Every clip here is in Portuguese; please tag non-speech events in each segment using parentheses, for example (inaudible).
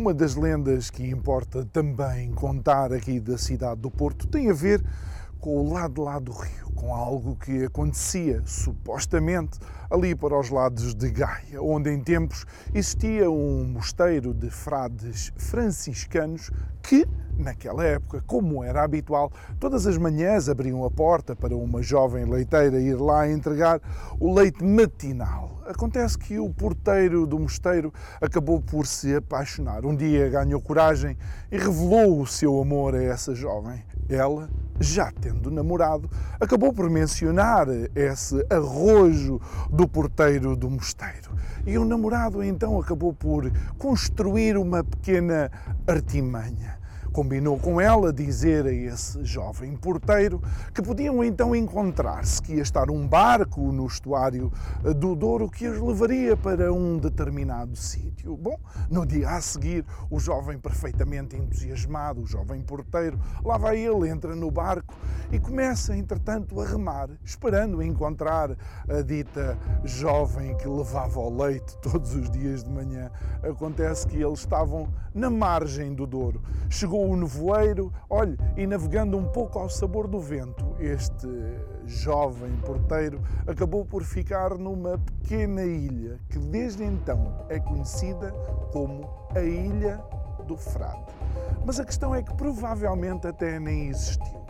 Uma das lendas que importa também contar aqui da cidade do Porto tem a ver com o lado lá do rio, com algo que acontecia supostamente ali para os lados de Gaia, onde em tempos existia um mosteiro de frades franciscanos que, naquela época, como era habitual, todas as manhãs abriam a porta para uma jovem leiteira ir lá entregar o leite matinal. Acontece que o porteiro do mosteiro acabou por se apaixonar. Um dia ganhou coragem e revelou o seu amor a essa jovem. Ela, já tendo namorado, acabou por mencionar esse arrojo do porteiro do mosteiro. E o namorado então acabou por construir uma pequena artimanha combinou com ela dizer a esse jovem porteiro que podiam então encontrar-se, que ia estar um barco no estuário do Douro que os levaria para um determinado sítio. Bom, no dia a seguir, o jovem perfeitamente entusiasmado, o jovem porteiro, lá vai ele, entra no barco e começa, entretanto, a remar, esperando encontrar a dita jovem que levava o leite todos os dias de manhã. Acontece que eles estavam na margem do Douro. Chegou o nevoeiro, olhe, e navegando um pouco ao sabor do vento, este jovem porteiro acabou por ficar numa pequena ilha que desde então é conhecida como a Ilha do Frade. Mas a questão é que provavelmente até nem existiu.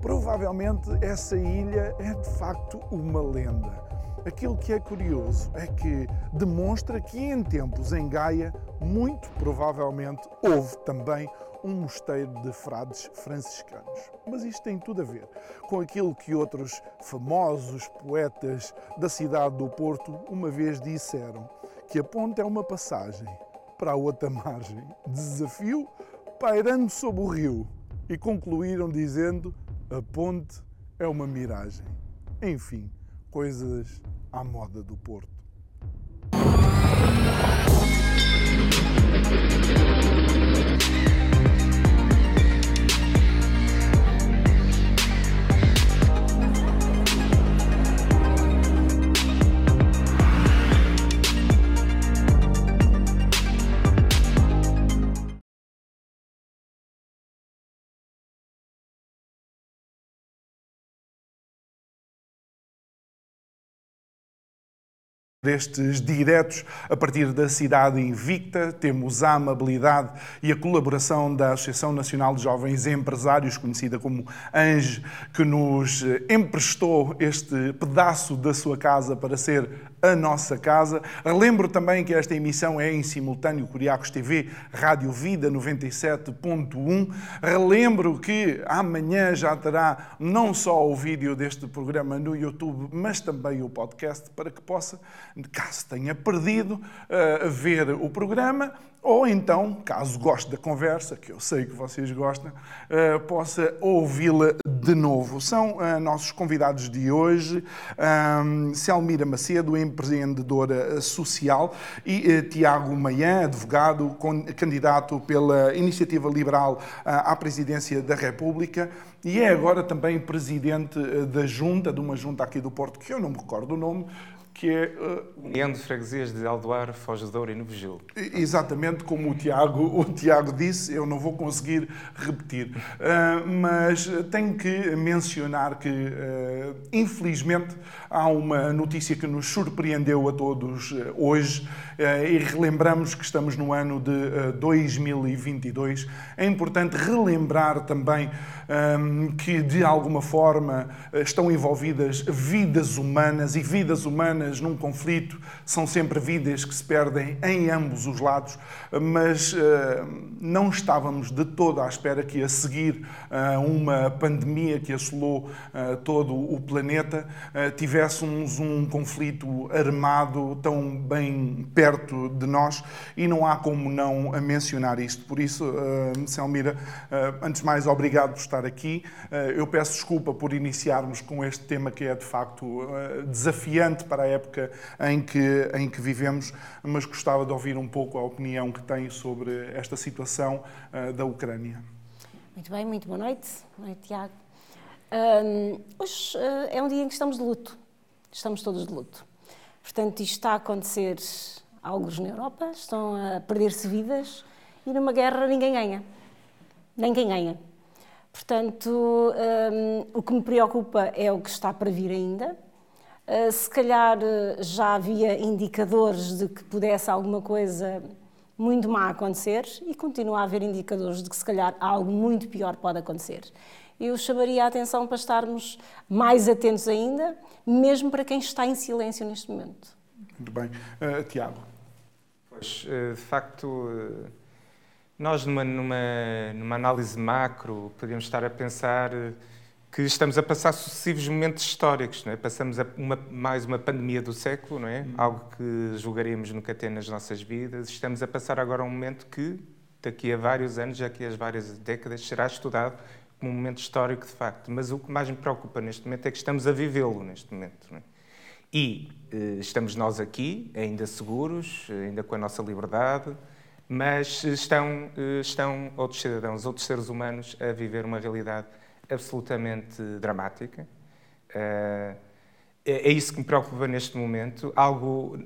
Provavelmente essa ilha é de facto uma lenda. Aquilo que é curioso é que demonstra que em tempos em Gaia, muito provavelmente houve também um mosteiro de frades franciscanos. Mas isto tem tudo a ver com aquilo que outros famosos poetas da cidade do Porto uma vez disseram: que a ponte é uma passagem para a outra margem, desafio pairando sobre o rio. E concluíram dizendo: a ponte é uma miragem. Enfim, coisas à moda do Porto. Destes diretos a partir da cidade invicta. Temos a amabilidade e a colaboração da Associação Nacional de Jovens Empresários, conhecida como ANGE, que nos emprestou este pedaço da sua casa para ser a nossa casa. Relembro também que esta emissão é em simultâneo Curiacos TV, Rádio Vida 97.1. Relembro que amanhã já terá não só o vídeo deste programa no YouTube, mas também o podcast para que possa, caso tenha perdido, uh, ver o programa ou então, caso goste da conversa, que eu sei que vocês gostam, uh, possa ouvi-la de novo. São uh, nossos convidados de hoje, um, Selmira Macedo, empreendedora social, e uh, Tiago Maian, advogado, candidato pela Iniciativa Liberal à presidência da República, e é agora também presidente da junta, de uma junta aqui do Porto, que eu não me recordo o nome, que é... Uh, União de Freguesias de Aldoar, Foz de Douro e Novo Gil. Exatamente como o Tiago, o Tiago disse, eu não vou conseguir repetir. Uh, mas tenho que mencionar que, uh, infelizmente, há uma notícia que nos surpreendeu a todos uh, hoje e relembramos que estamos no ano de 2022. É importante relembrar também que, de alguma forma, estão envolvidas vidas humanas e vidas humanas num conflito são sempre vidas que se perdem em ambos os lados, mas não estávamos de todo à espera que a seguir uh, uma pandemia que assolou todo o planeta tivéssemos um conflito armado tão bem perto de nós e não há como não mencionar isto. Por isso, uh, Selmira, antes de mais, obrigado por estar aqui. eu peço desculpa por iniciarmos com este tema que é de facto desafiante para a época em que, em que vivemos, mas gostava de ouvir um pouco a opinião que tem sobre esta situação uh, da Ucrânia. Muito bem, muito boa noite. Boa noite, Tiago. Um, hoje uh, é um dia em que estamos de luto. Estamos todos de luto. Portanto, isto está a acontecer alguns na Europa, estão a perder-se vidas e numa guerra ninguém ganha. Ninguém ganha. Portanto, um, o que me preocupa é o que está para vir ainda. Uh, se calhar uh, já havia indicadores de que pudesse alguma coisa muito má acontecer e continua a haver indicadores de que se calhar algo muito pior pode acontecer. Eu chamaria a atenção para estarmos mais atentos ainda, mesmo para quem está em silêncio neste momento. Muito bem. Uh, Tiago. Pois, de facto nós, numa, numa, numa análise macro, podemos estar a pensar eh, que estamos a passar sucessivos momentos históricos. Não é? Passamos uma, mais uma pandemia do século, não é? Uhum. algo que julgaríamos nunca ter nas nossas vidas. Estamos a passar agora um momento que, daqui a vários anos, daqui a várias décadas, será estudado um momento histórico de facto. Mas o que mais me preocupa neste momento é que estamos a vivê-lo neste momento. É? E eh, estamos nós aqui, ainda seguros, ainda com a nossa liberdade mas estão, estão outros cidadãos, outros seres humanos a viver uma realidade absolutamente dramática. Eh, é, é isso que me preocupa neste momento. Algo,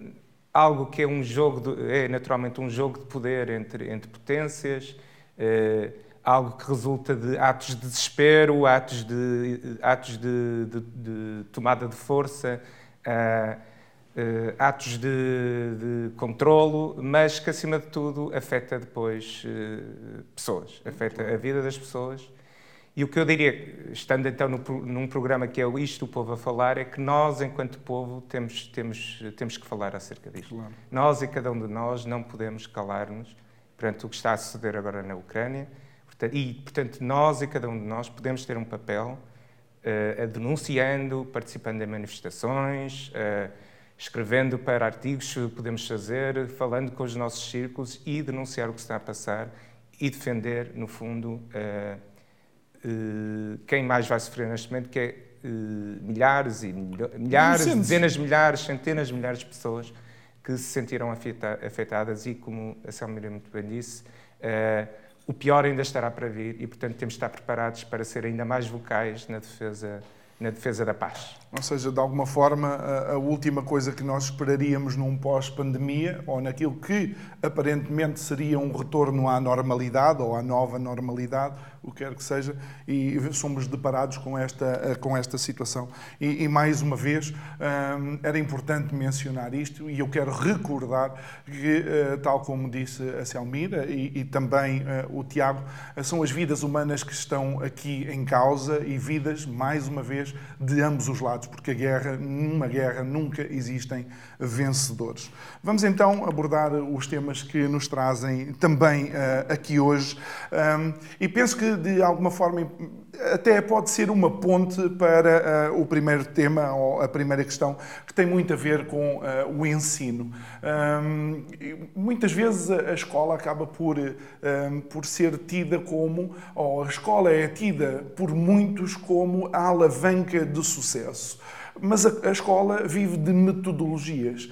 algo que é um jogo, de, é naturalmente um jogo de poder entre, entre potências, eh, algo que resulta de atos de desespero, atos de, atos de, de, de tomada de força. Uh, uh, atos de, de controlo, mas que, acima de tudo, afeta depois uh, pessoas, afeta a vida das pessoas. E o que eu diria, estando então no, num programa que é Isto o Povo a Falar, é que nós, enquanto povo, temos, temos, temos que falar acerca disto. Claro. Nós e cada um de nós não podemos calar-nos perante o que está a suceder agora na Ucrânia. E, portanto, nós e cada um de nós podemos ter um papel uh, denunciando, participando em manifestações, uh, escrevendo para artigos, podemos fazer, falando com os nossos círculos e denunciar o que está a passar e defender, no fundo, uh, uh, quem mais vai sofrer neste momento, que é uh, milhares e milhares, dezenas de milhares, centenas de milhares de pessoas que se sentiram afetadas e, como a Selmira muito bem disse, o pior ainda estará para vir e, portanto, temos de estar preparados para ser ainda mais vocais na defesa na defesa da paz. Ou seja, de alguma forma, a, última coisa que nós esperaríamos num pós-pandemia, ou naquilo que aparentemente seria um retorno à normalidade ou à nova normalidade, o que quer que seja, e somos deparados com esta, eh, com esta situação. E, e mais uma vez, hum, era importante mencionar isto, e eu quero recordar que, eh, tal como disse a Selmira e, e também uh, o Tiago, são as vidas humanas que estão aqui em causa e vidas, mais uma vez, de ambos os lados, porque a guerra, numa guerra nunca existem vencedores. Vamos então abordar os temas que nos trazem também uh, aqui hoje, um, e penso que de alguma forma até pode ser uma ponte para uh, o primeiro tema, ou a primeira questão, que tem muito a ver com uh, o ensino. Um, muitas vezes a escola acaba por, um, por ser tida como, ou a escola é tida por muitos como a alavanca de sucesso. Mas a, a escola vive de metodologias.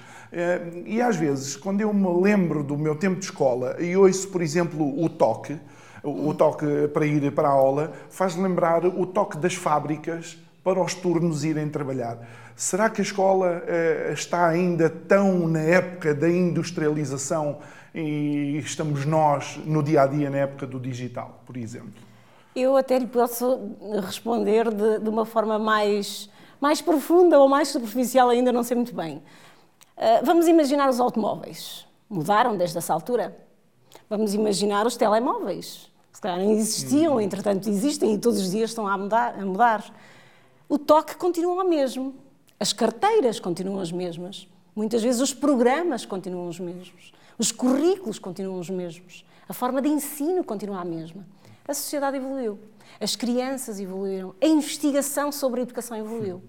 E às vezes, quando eu me lembro do meu tempo de escola e ouço, por exemplo, o toque, o toque para ir para a aula, faz lembrar o toque das fábricas para os turnos irem trabalhar. Será que a escola eh, está ainda tão na época da industrialização e estamos nós no dia a dia na época do digital, por exemplo? Eu até lhe posso responder de, de uma forma mais, mais profunda ou mais superficial, ainda não sei muito bem. Uh, vamos imaginar os automóveis. Mudaram desde essa altura? Vamos imaginar os telemóveis se calhar nem existiam, uhum. entretanto existem e todos os dias estão a mudar. A mudar. O toque continua o mesmo. As carteiras continuam as mesmas. Muitas vezes os programas continuam os mesmos. Os currículos continuam os mesmos. A forma de ensino continua a mesma. A sociedade evoluiu. As crianças evoluíram. A investigação sobre a educação evoluiu.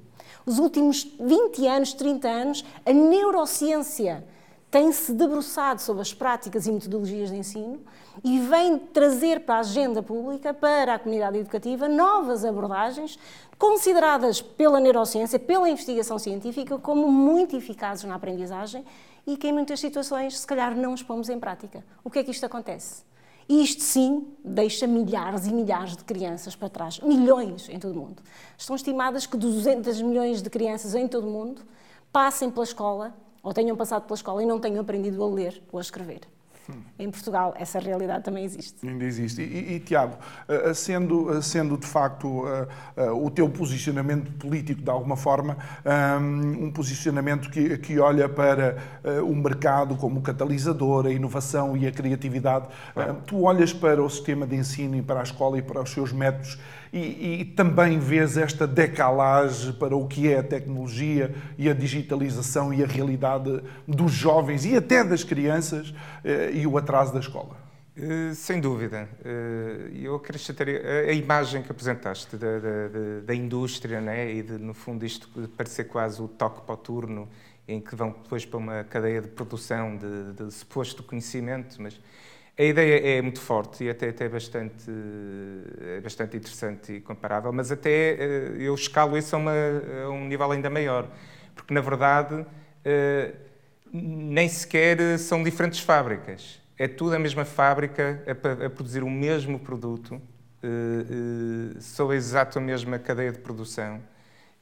Os últimos 20 anos, 30 anos, a neurociência tem-se debruçado sobre as práticas e metodologias de ensino e vem trazer para a agenda pública, para a comunidade educativa, novas abordagens consideradas pela neurociência, pela investigação científica, como muito eficazes na aprendizagem e que em muitas situações, se calhar, não os pomos em prática. O que é que isto acontece? Isto sim deixa milhares e milhares de crianças para trás, milhões em todo o mundo. Estão estimadas que 200 milhões de crianças em todo o mundo passem pela escola ou tenham passado pela escola e não tenham aprendido a ler ou a escrever. Em Portugal, essa realidade também existe. Ainda existe. E, e Tiago, eh, sendo, sendo de facto eh, eh, o teu posicionamento político, de alguma forma, um posicionamento que, que olha para o mercado como catalisador, a inovação e a criatividade, tu olhas para o sistema de ensino e para a escola e para os seus métodos e, e, também vês esta decalagem para o que é a tecnologia e a digitalização e a realidade dos jovens e até das crianças eh, e o atraso da escola? Uh, sem dúvida. Uh, eu acrescentaria a, imagem que apresentaste da, da, da indústria né? e, de, no fundo, isto parecer quase o toque para o turno, em que vão depois para uma cadeia de produção de, de suposto conhecimento, mas a ideia é muito forte e até, até bastante, é bastante interessante e comparável, mas até eh, eu escalo isso a, uma, a um nível ainda maior, porque na verdade eh, nem sequer são diferentes fábricas. É tudo a mesma fábrica a, a produzir o mesmo produto, sob a exata mesma cadeia de produção.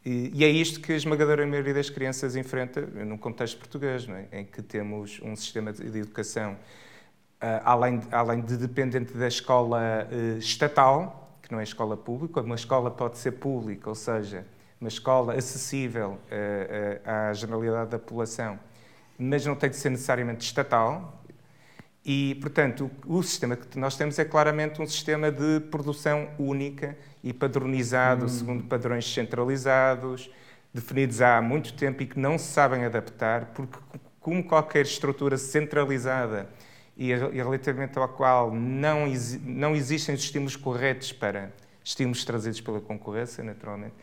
E, é isto que a esmagadora maioria das crianças enfrenta num contexto português, é? em que temos um sistema de educação Uh, além, além de dependente da escola uh, estatal, que não é escola pública, uma escola pode ser pública, ou seja, uma escola acessível uh, à generalidade da população, mas não tem de ser necessariamente estatal. E, portanto, o, o, sistema que nós temos é claramente um sistema de produção única e padronizado hum. segundo padrões centralizados, definidos há muito tempo e que não se sabem adaptar, porque, como qualquer estrutura centralizada e relativamente ao qual não, não existem os estímulos corretos para estímulos trazidos pela concorrência, naturalmente,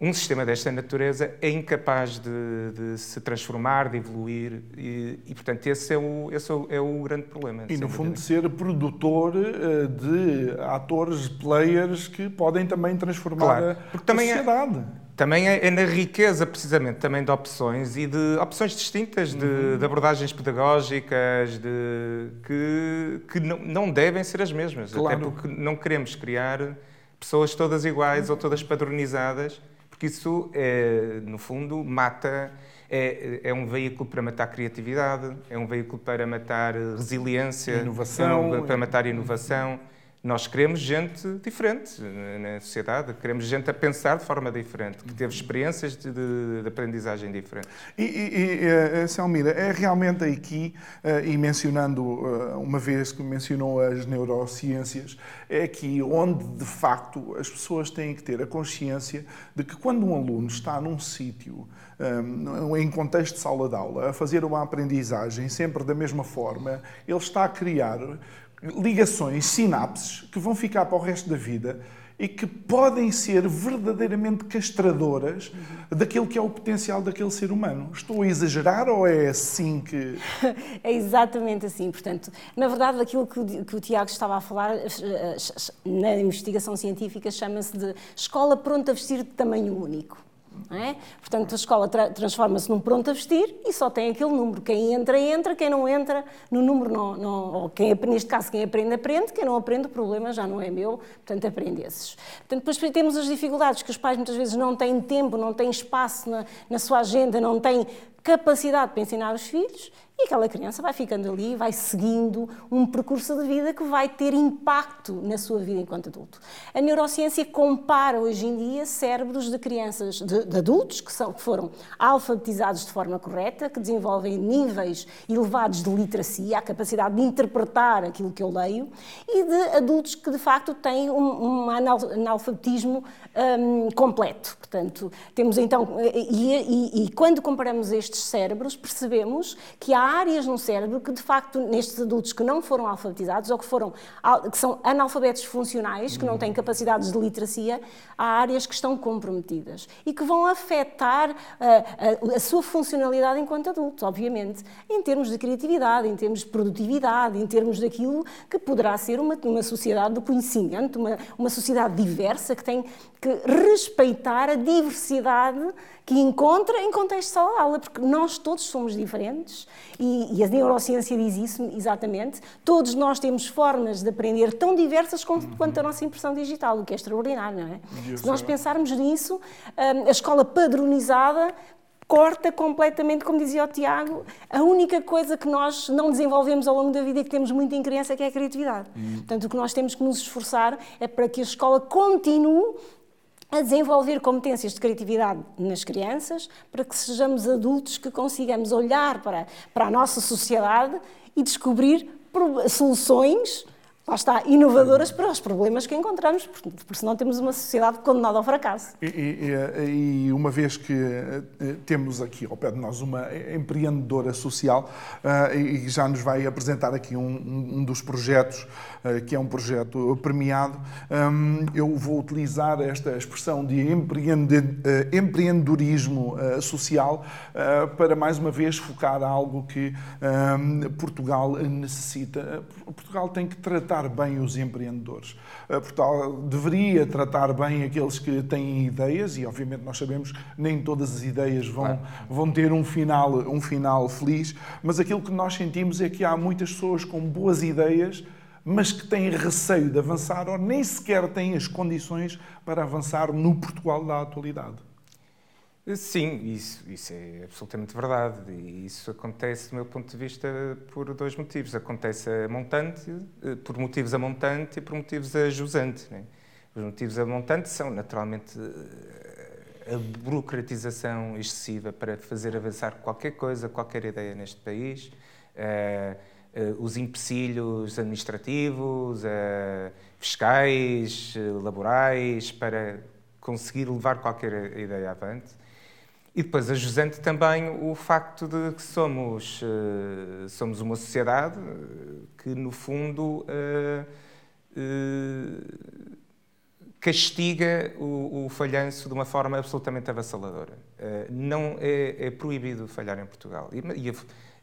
um sistema desta natureza é incapaz de, de se transformar, de evoluir, e, e, portanto, esse, é o, esse é o grande problema. E, no fundo, ser produtor eh, de atores, players que podem também transformar claro, a, também a sociedade. É, também é, é, na riqueza, precisamente, também de opções e de opções distintas, de, uhum. de abordagens pedagógicas, de, que, que não, não devem ser as mesmas. Claro. Até porque não queremos criar pessoas todas iguais uhum. ou todas padronizadas, porque isso, é, no fundo, mata. É, é, um veículo para matar criatividade, é um veículo para matar resiliência, inovação, é um, para matar inovação. Nós queremos gente diferente na sociedade, queremos gente a pensar de forma diferente, que teve experiências de, de, de aprendizagem diferentes. E, e, e Selmira, é realmente aqui, eh, e mencionando eh, uma vez que mencionou as neurociências, é aqui onde de facto as pessoas têm que ter a consciência de que quando um aluno está num sítio, em contexto de sala de aula, a fazer uma aprendizagem sempre da mesma forma, ele está a criar ligações, sinapses, que vão ficar para o resto da vida e que podem ser verdadeiramente castradoras uhum. daquilo que é o potencial daquele ser humano. Estou a exagerar ou é assim que. (laughs) é exatamente assim. Portanto, na verdade, aquilo que o, que o Tiago estava a falar, eh, eh, na investigação científica, chama-se de escola pronta a vestir de tamanho único. É? Portanto, a escola tra transforma-se num pronto a vestir e só tem aquele número. Quem entra, entra, quem não entra, no número não. não ou quem, neste caso, quem aprende, aprende, quem não aprende, o problema já não é meu, portanto, aprende esses. Portanto, depois temos as dificuldades que os pais muitas vezes não têm tempo, não têm espaço na, na sua agenda, não têm capacidade para ensinar os filhos E aquela criança vai ficando ali, vai seguindo um percurso de vida que vai ter impacto na sua vida enquanto adulto. A neurociência compara hoje em dia cérebros de crianças, de, de adultos que, são, que foram alfabetizados de forma correta, que desenvolvem níveis elevados de literacia, a capacidade de interpretar aquilo que eu leio, e de adultos que de facto têm um, um analfabetismo um, completo. Portanto, temos então, e, e, e quando comparamos estes cérebros, percebemos que há áreas no cérebro que, de facto, nestes adultos que não foram alfabetizados ou que, foram, que são analfabetos funcionais, que não têm capacidades de literacia, há áreas que estão comprometidas e que vão afetar a, a, a sua funcionalidade enquanto adulto, obviamente, em termos de criatividade, em termos de produtividade, em termos daquilo que poderá ser uma, uma sociedade do conhecimento, uma, uma sociedade diversa que tem que respeitar a diversidade que encontra em contexto de sala de aula, porque nós todos somos diferentes e, e, a neurociência diz isso exatamente. Todos nós temos formas de aprender tão diversas quanto, uhum. a nossa impressão digital, o que é extraordinário, não é? Se nós pensarmos nisso, hum, a escola padronizada corta completamente, como dizia o Tiago, a única coisa que nós não desenvolvemos ao longo da vida e que temos muito em criança que é a criatividade. Uhum. Portanto, o que nós temos que nos esforçar é para que a escola continue a desenvolver competências de criatividade nas crianças, para que sejamos adultos que consigamos olhar para, para a nossa sociedade e descobrir soluções lá está, inovadoras para os problemas que encontramos, porque, porque senão temos uma sociedade condenada ao fracasso. E, e, e, uma vez que eh, temos aqui ao pé de nós uma empreendedora social uh, e já nos vai apresentar aqui um, um dos projetos, uh, que é um projeto premiado, um, eu vou utilizar esta expressão de empreende, uh, empreendedorismo social para mais uma vez focar algo que um, Portugal necessita. Portugal tem que tratar tratar bem os empreendedores. Portugal deveria tratar bem aqueles que têm ideias e, obviamente, nós sabemos que nem todas as ideias vão, vão ter um final, um final feliz, mas aquilo que nós sentimos é que há muitas pessoas com boas ideias mas que têm receio de avançar ou nem sequer têm as condições para avançar no Portugal da atualidade. Sim, isso, isso é absolutamente verdade. E isso acontece, do meu ponto de vista, por dois motivos. Acontece a montante, eh, por motivos a montante e por motivos a jusante. Né? Os motivos a montante são, naturalmente, eh, a burocratização excessiva para fazer avançar qualquer coisa, qualquer ideia neste país, uh, os empecilhos administrativos, fiscais, laborais, para conseguir levar qualquer ideia avante. E depois ajusante também o facto de que somos, uh, somos uma sociedade que, no fundo, uh, uh, castiga o, o, falhanço de uma forma absolutamente avassaladora. não é, é, proibido falhar em Portugal. E, e,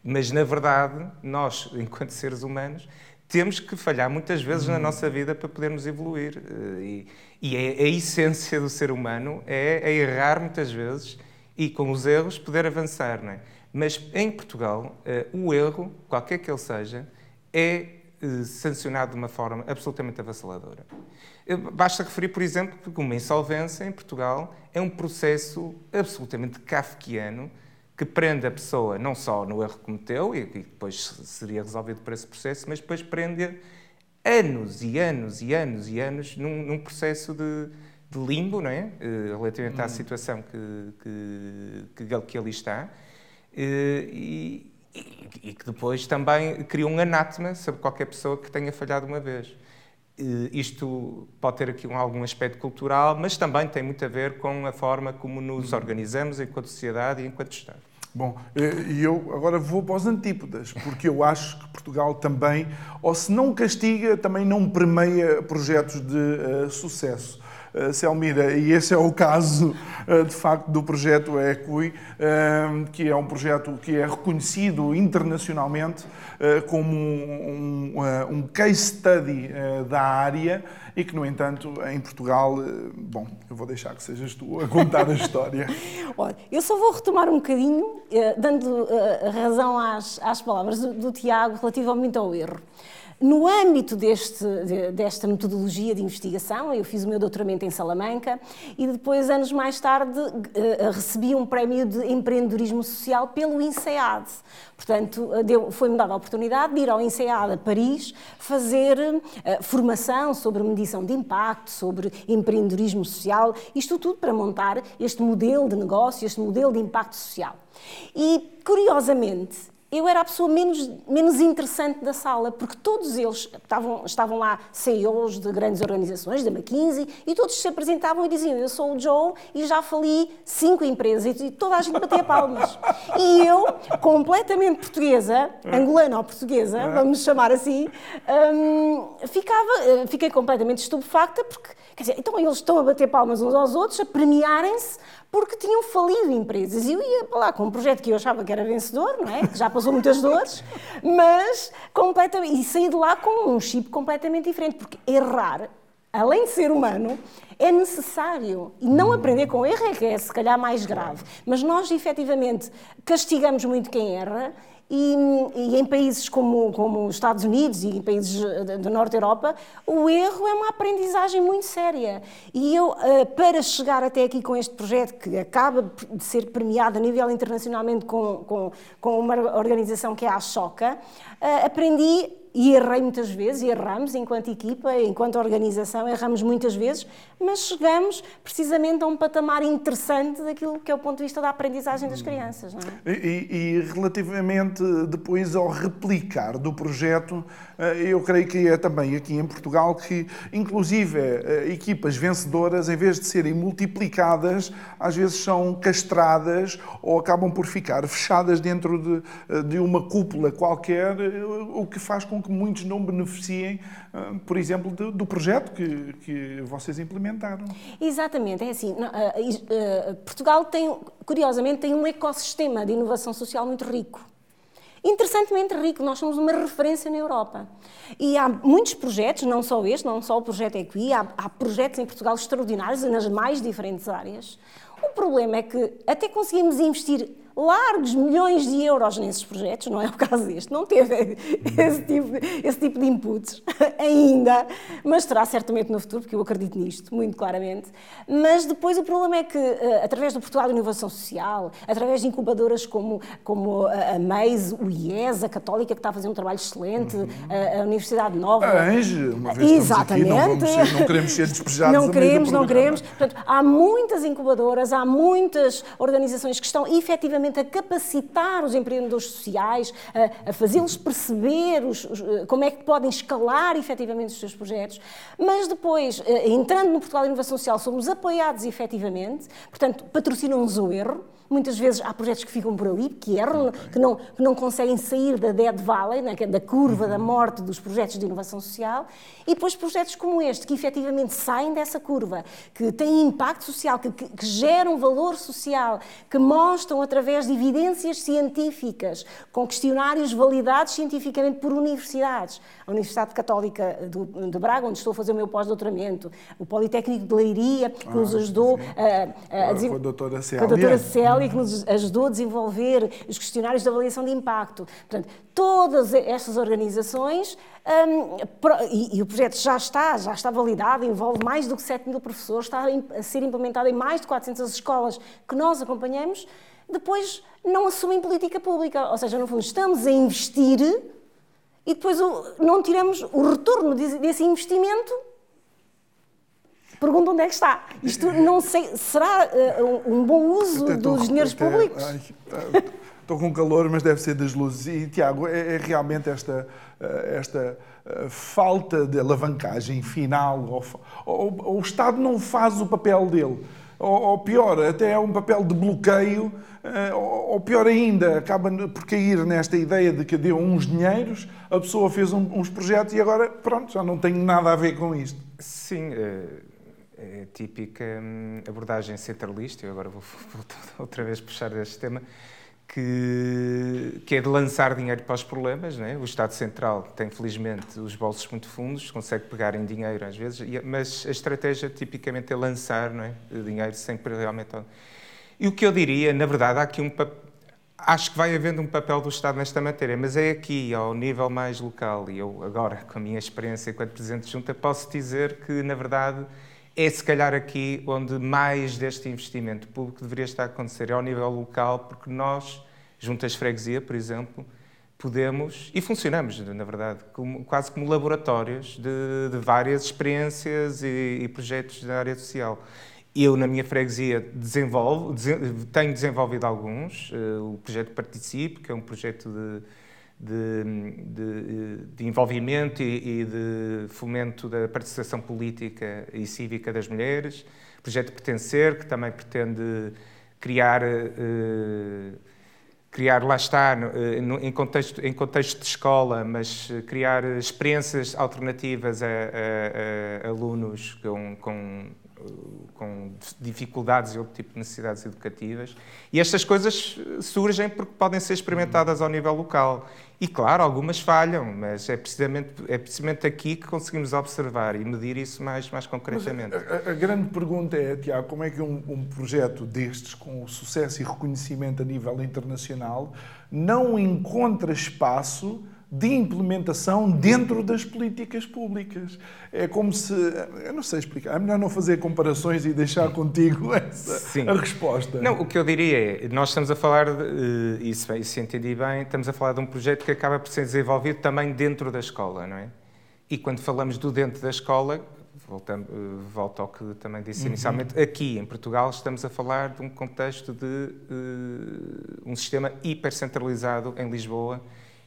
mas, na verdade, nós, (laughs) enquanto seres humanos, temos que falhar muitas vezes na uhum. nossa vida para podermos evoluir. E, e é, a essência do ser humano é, é errar muitas vezes e com os erros poder avançar. Não é? Mas em Portugal, uh, o erro, qualquer que ele seja, é uh, sancionado de uma forma absolutamente avassaladora. Uh, basta referir, por exemplo, que uma insolvência em Portugal é um processo absolutamente kafkiano que prende a pessoa não só no erro que cometeu e que depois seria resolvido por esse processo, mas depois prende anos e anos e anos e anos num, num processo de, de limbo, não é? Eh, relativamente hum. à situação que, que, que, ali está, eh, e, e, e, que depois também cria um anátema sobre qualquer pessoa que tenha falhado uma vez. Eh, isto pode ter aqui um, algum aspecto cultural, mas também tem muito a ver com a forma como nos hum. organizamos enquanto sociedade e enquanto Estado. Bom, e eu agora vou para os antípodas, porque eu acho que Portugal também, ou se não castiga, também não premeia projetos de uh, sucesso. Eh, Selmira, e esse é o caso, eh, de facto, do projeto EQUI, eh, que é um projeto que é reconhecido internacionalmente como um, um case study da área e que, no entanto, em Portugal, bom, eu vou deixar que sejas tu a contar a história. (laughs) Olha, eu só vou retomar um bocadinho, dando razão às, às palavras do, do Tiago relativamente ao erro. No âmbito deste, desta metodologia de investigação, eu fiz o meu doutoramento em Salamanca, e depois, anos mais tarde, uh, recebi um prémio de empreendedorismo social pelo INSEAD. Portanto, foi-me dada a oportunidade de ir ao INSEAD a Paris fazer uh, formação sobre medição de impacto, sobre empreendedorismo social, isto tudo para montar este modelo de negócio, este modelo de impacto social. E, curiosamente, eu era a pessoa menos, menos interessante da sala, porque todos eles estavam, estavam lá CEOs de grandes organizações, da McKinsey, e todos se apresentavam e diziam: Eu sou o Joe e já fali cinco empresas, e toda a gente batia palmas. E eu, completamente portuguesa, angolana ou portuguesa, vamos chamar assim, hum, ficava, eh, fiquei completamente estupefacta, porque, quer dizer, então eles estão a bater palmas uns aos outros, a premiarem-se porque tinham falido empresas. E eu ia para lá com um projeto que eu achava que era vencedor, não é? Que já passou muitas dores, (laughs) mas completamente. E saí de lá com um chip completamente diferente, porque errar, além de ser humano, é necessário. E não aprender com erro é que é, se calhar, mais grave. Mas nós, efetivamente, castigamos muito quem erra e, e, em países como, como os Estados Unidos e em países da Norte Europa, o erro é uma aprendizagem muito séria. E eu, eh, para chegar até aqui com este projeto, que acaba de ser premiado a nível internacionalmente com, com, com uma organização que é a Choca, eh, aprendi e errei muitas vezes, e erramos enquanto equipa, enquanto organização, erramos muitas vezes, mas chegamos precisamente a um patamar interessante daquilo que é o ponto de vista da aprendizagem das crianças. É? E, e, relativamente depois ao replicar do projeto, eh, eu creio que é também aqui em Portugal que, inclusive, eh, equipas vencedoras, em vez de serem multiplicadas, às vezes são castradas ou acabam por ficar fechadas dentro de, eh, de uma cúpula qualquer, o que faz com que muitos não beneficiem, por exemplo, do, do projeto que, que vocês implementaram. Exatamente, é assim. Portugal tem, curiosamente, tem um ecossistema de inovação social muito rico interessantemente rico. Nós somos uma referência na Europa. E há muitos projetos, não só este, não só o projeto Equi, há, há projetos em Portugal extraordinários nas mais diferentes áreas. O problema é que até conseguimos investir largos milhões de euros nesses projetos, não é o caso deste, não teve (laughs) esse tipo, esse tipo de inputs (laughs) ainda, mas terá certamente no futuro, porque eu acredito nisto, muito claramente. Mas depois o problema é que, eh, através do Portugal de Inovação Social, através de incubadoras como, como a MEIS, o IES, a Católica, que está a fazer um trabalho excelente, uhum. a, a, Universidade Nova. A ANGE, uma vez Exatamente. Aqui, não, ser, não, queremos ser despejados. Não queremos, não queremos. Portanto, há muitas incubadoras, há muitas organizações que estão efetivamente a capacitar os empreendedores sociais, a, a fazê-los perceber os, os, como é que podem escalar efetivamente os seus projetos, mas depois, eh, entrando no Portugal Inovação Social, somos apoiados efetivamente, portanto, patrocinam-nos o erro, Muitas vezes há projetos que ficam por ali, que erram, que não, que não conseguem sair da dead valley, né, é da curva da morte dos projetos de inovação social, e depois projetos como este, que efetivamente saem dessa curva, que têm impacto social, que, que, que geram valor social, que mostram através de evidências científicas, com questionários validados cientificamente por universidades. A Universidade Católica de Braga, onde estou a fazer o meu pós-doutoramento, o Politécnico de Leiria, que ah, nos ajudou a, a, a, a, com a doutora Célia. Com a doutora Célia e que nos ajudou a desenvolver os questionários de avaliação de impacto. Portanto, todas estas organizações, um, e, e, o projeto já está, já está validado, envolve mais do que 7 mil professores, está a ser implementado em mais de 400 escolas que nós acompanhamos, depois não assumem política pública. Ou seja, no fundo, estamos a investir e depois não tiramos o retorno desse investimento Pergunto onde é que está. Isto não sei, será uh, um bom uso dos dinheiros até, públicos? Ai, estou com calor, mas deve ser das luzes. E, Tiago, é, é realmente esta, eh, esta uh, falta de alavancagem final, ou, ou, ou, o Estado não faz o papel dele, ou, ou pior, até é um papel de bloqueio, ou, pior ainda, acaba por cair nesta ideia de que deu uns dinheiros, a pessoa fez um, uns projetos e agora, pronto, já não tem nada a ver com isto. Sim, é típica hum, abordagem centralista, eu agora vou, (laughs) vou outra vez puxar este tema, que, que é de lançar dinheiro para os problemas. Né? O Estado Central tem, felizmente, os bolsos muito fundos, consegue pegar em dinheiro às vezes, mas a estratégia tipicamente é lançar não é? dinheiro sem realmente. E o que eu diria, na verdade, há aqui um Acho que vai havendo um papel do Estado nesta matéria, mas é aqui, ao nível mais local. E eu, agora, com a minha experiência enquanto Presidente de Junta, posso dizer que, na verdade, é se calhar aqui onde mais deste investimento público deveria estar a acontecer, é ao nível local, porque nós, juntas freguesia, por exemplo, podemos, e funcionamos, na verdade, como, quase como laboratórios de, de várias experiências e, e, projetos da área social. Eu, na minha freguesia, desenvolvo, tenho desenvolvido alguns. Uh, o projeto Participe, que é um projeto de, de, de, de envolvimento e, e, de fomento da participação política e cívica das mulheres. O projeto Pertencer, que também pretende criar. Uh, criar, lá está, eh, em contexto, em contexto de escola, mas eh, criar experiências alternativas a, a, a alunos com, com, com, dificuldades e outro tipo de necessidades educativas. E estas coisas surgem porque podem ser experimentadas ao nível local. E, claro, algumas falham, mas é precisamente, é precisamente aqui que conseguimos observar e medir isso mais, mais concretamente. A, a, grande pergunta é, Tiago, como é que um, um projeto destes, com sucesso e reconhecimento a nível internacional, não encontra espaço de implementação dentro das políticas públicas. É como se. Eu não sei explicar. É melhor não fazer comparações e deixar contigo (laughs) essa, Sim. a resposta. Não, o que eu diria é: nós estamos a falar, de, e se, se entendi bem, estamos a falar de um projeto que acaba por ser desenvolvido também dentro da escola, não é? E quando falamos do dentro da escola, voltando, volto ao que também disse uhum. inicialmente, aqui em Portugal estamos a falar de um contexto de uh, um sistema hipercentralizado em Lisboa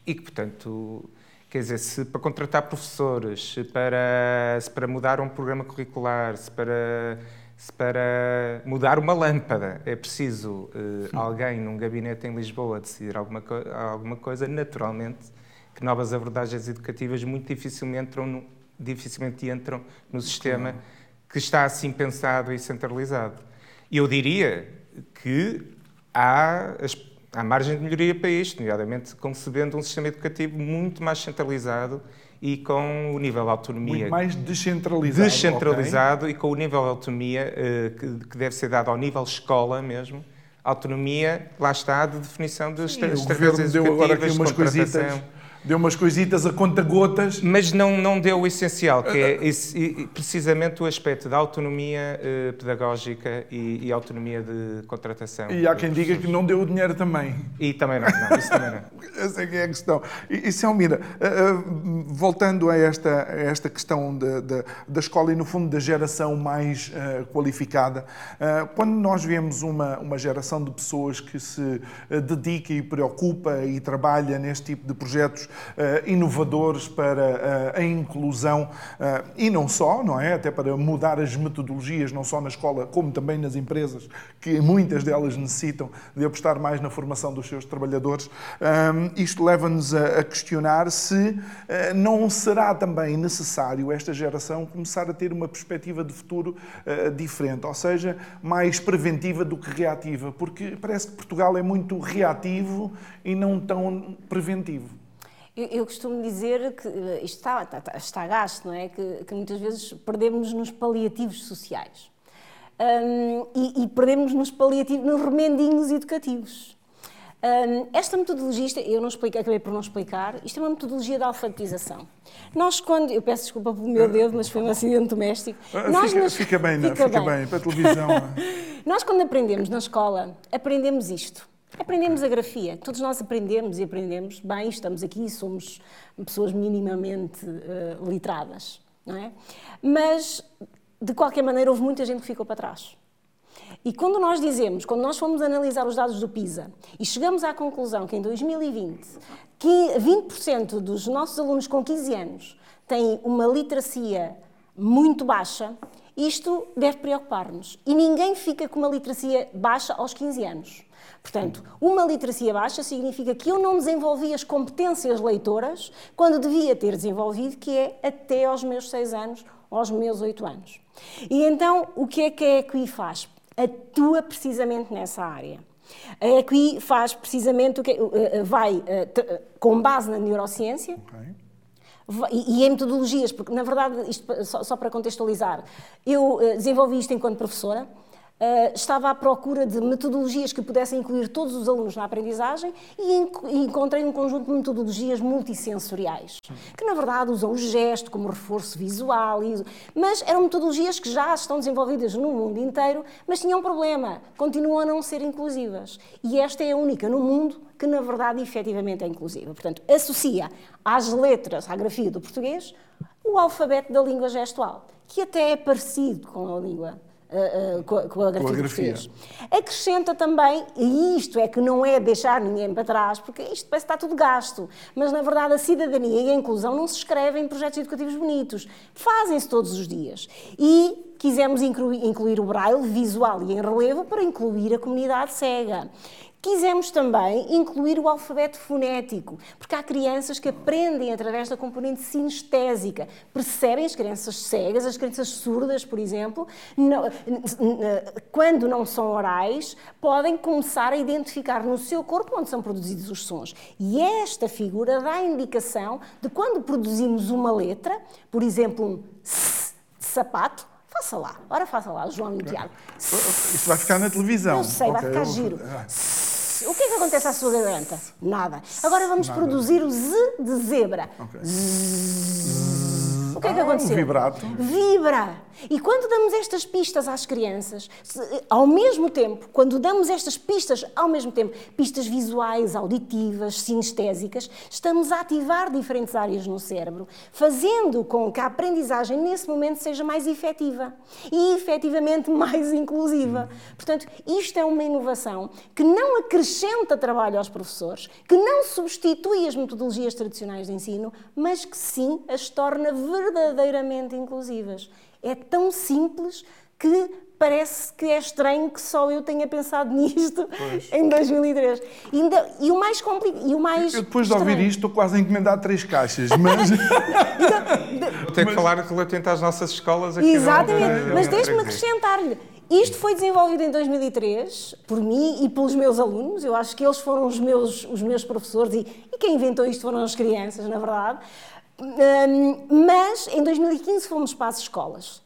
e que, portanto, quer dizer, se para contratar professores, se para, se para mudar um programa curricular, se para, se para mudar uma lâmpada é preciso uh, alguém num gabinete em Lisboa decidir alguma, co alguma coisa, naturalmente que novas abordagens educativas muito dificilmente entram no, dificilmente entram no sistema que está assim pensado e centralizado. E eu diria que há as há margem de melhoria para isto, nomeadamente concebendo um sistema educativo muito mais centralizado e com o nível de autonomia... Muito mais descentralizado. Descentralizado okay. e com o nível de autonomia uh, que, deve ser dado ao nível escola mesmo. Autonomia, lá está, de definição das estratégias educativas, deu agora aqui umas coisitas deu umas coisitas a conta-gotas. Mas não, não deu o essencial, que é esse, precisamente o aspecto da autonomia eh, pedagógica e, e, autonomia de contratação. E há quem diga que não deu o dinheiro também. E também não, não isso também não. (laughs) Essa é que é a questão. E, e Selmira, uh, voltando a esta, a esta questão de, de, da escola e, no fundo, da geração mais uh, qualificada, uh, quando nós vemos uma, uma geração de pessoas que se dedica e preocupa e trabalha neste tipo de projetos uh, inovadores para uh, a inclusão uh, e não só, não é? Até para mudar as metodologias, não só na escola, como também nas empresas, que muitas delas necessitam de apostar mais na formação dos seus trabalhadores. isto leva-nos a, questionar se não será também necessário esta geração começar a ter uma perspectiva de futuro diferente, ou seja, mais preventiva do que reativa, porque parece que Portugal é muito reativo e não tão preventivo. Eu, eu, costumo dizer que eh, isto está, está, está gasto, não é? Que, que muitas vezes perdemos nos paliativos sociais. Um, e, e, perdemos nos paliativos, nos remendinhos educativos. Um, esta metodologia, eu não expliquei, acabei por não explicar, isto é uma metodologia de alfabetização. Nós, quando. Eu peço desculpa pelo meu dedo, mas foi um acidente doméstico. Ah, Nós fica, fica bem, fica, fica bem. bem, para a televisão. (laughs) Nós, quando aprendemos na escola, aprendemos isto. Aprendemos a grafia, todos nós aprendemos e aprendemos bem, estamos aqui, somos pessoas minimamente uh, literadas, não é? Mas, de qualquer maneira, houve muita gente que ficou para trás. E quando nós dizemos, quando nós fomos analisar os dados do PISA e chegamos à conclusão que em 2020 que 20% dos nossos alunos com 15 anos têm uma literacia muito baixa, isto deve preocupar-nos. E ninguém fica com uma literacia baixa aos 15 anos. Portanto, uma literacia baixa significa que eu não desenvolvi as competências leitoras quando devia ter desenvolvido, que é até aos meus 6 anos, aos meus 8 anos. E então, o que é que a EQI faz? Atua precisamente nessa área. A EQI faz precisamente o que eh, eh, vai eh, com base na neurociência. Okay. E, em metodologias, porque na verdade, isto, só, só para contextualizar, eu desenvolvi isto enquanto professora, Uh, estava à procura de metodologias que pudessem incluir todos os alunos na aprendizagem e, e encontrei um conjunto de metodologias multissensoriais, que na verdade usam o gesto como reforço visual, mas eram metodologias que já estão desenvolvidas no mundo inteiro, mas tinham um problema, continuam a não ser inclusivas. E esta é a única no mundo que na verdade efetivamente é inclusiva. Portanto, associa às letras, à grafia do português, o alfabeto da língua gestual, que até é parecido com a língua Uh, uh, com, a, com a grafia, português. Acrescenta também, e isto é que não é deixar ninguém para trás, porque isto parece que está tudo gasto, mas na verdade a cidadania e a inclusão não se escrevem em projetos educativos bonitos, fazem-se todos os dias. E quisemos incluir, incluir o braille visual e em relevo para incluir a comunidade cega. Quisemos também incluir o alfabeto fonético, porque há crianças que aprendem através da componente sinestésica. Percebem as crianças cegas, as crianças surdas, por exemplo, quando não são orais, podem começar a identificar no seu corpo onde são produzidos os sons. E esta figura dá indicação de quando produzimos uma letra, por exemplo, um s de sapato, Faça lá, ora faça lá, João e Tiago. Isso vai ficar na televisão. Eu sei, okay. vai ficar giro. O que é que acontece à sua garganta? Nada. Agora vamos Nada. produzir o Z de zebra. Okay. O que é que ah, aconteceu? Um vibrato. Vibra. E quando damos estas pistas às crianças, ao mesmo tempo, quando damos estas pistas ao mesmo tempo, pistas visuais, auditivas, sinestésicas, estamos a ativar diferentes áreas no cérebro, fazendo com que a aprendizagem nesse momento seja mais efetiva e efetivamente (laughs) mais inclusiva. Portanto, isto é uma inovação que não acrescenta trabalho aos professores, que não substitui as metodologias tradicionais de ensino, mas que sim as torna verdadeiramente inclusivas. É tão simples que parece que é estranho que só eu tenha pensado (laughs) nisto pois. em 2003. E, ainda, e o mais complicado. E o mais eu, depois estranho... de ouvir isto, estou quase a encomendar três caixas, mas. (laughs) Vou ter que falar relativamente às nossas escolas aqui. Exatamente, não, mas deixe-me acrescentar-lhe. Isto foi desenvolvido em 2003 por mim e pelos meus alunos. Eu acho que eles foram os meus, os meus professores e, e quem inventou isto foram as crianças, na verdade. Um, mas em 2015 fomos para as escolas.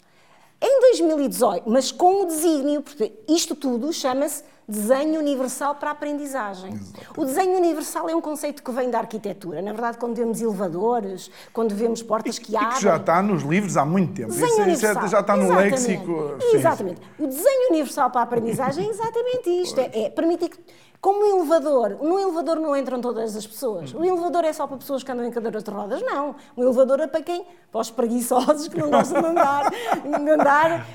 Em 2018, mas com o desígnio, porque isto tudo chama-se desenho universal para a aprendizagem. O desenho universal é um conceito que vem da arquitetura. Na verdade, quando vemos elevadores, quando vemos portas que abrem... E que já está nos livros há muito tempo. Desenho isso, universal. Isso já está no exatamente. léxico. Exatamente. Sim. O desenho universal para a aprendizagem é exatamente isto. É, é permitir que como um elevador, no elevador não entram todas as pessoas. O elevador é só para pessoas que andam em cadeiras de rodas? Não. O elevador é para quem? Para os preguiçosos que não gostam de andar. de andar.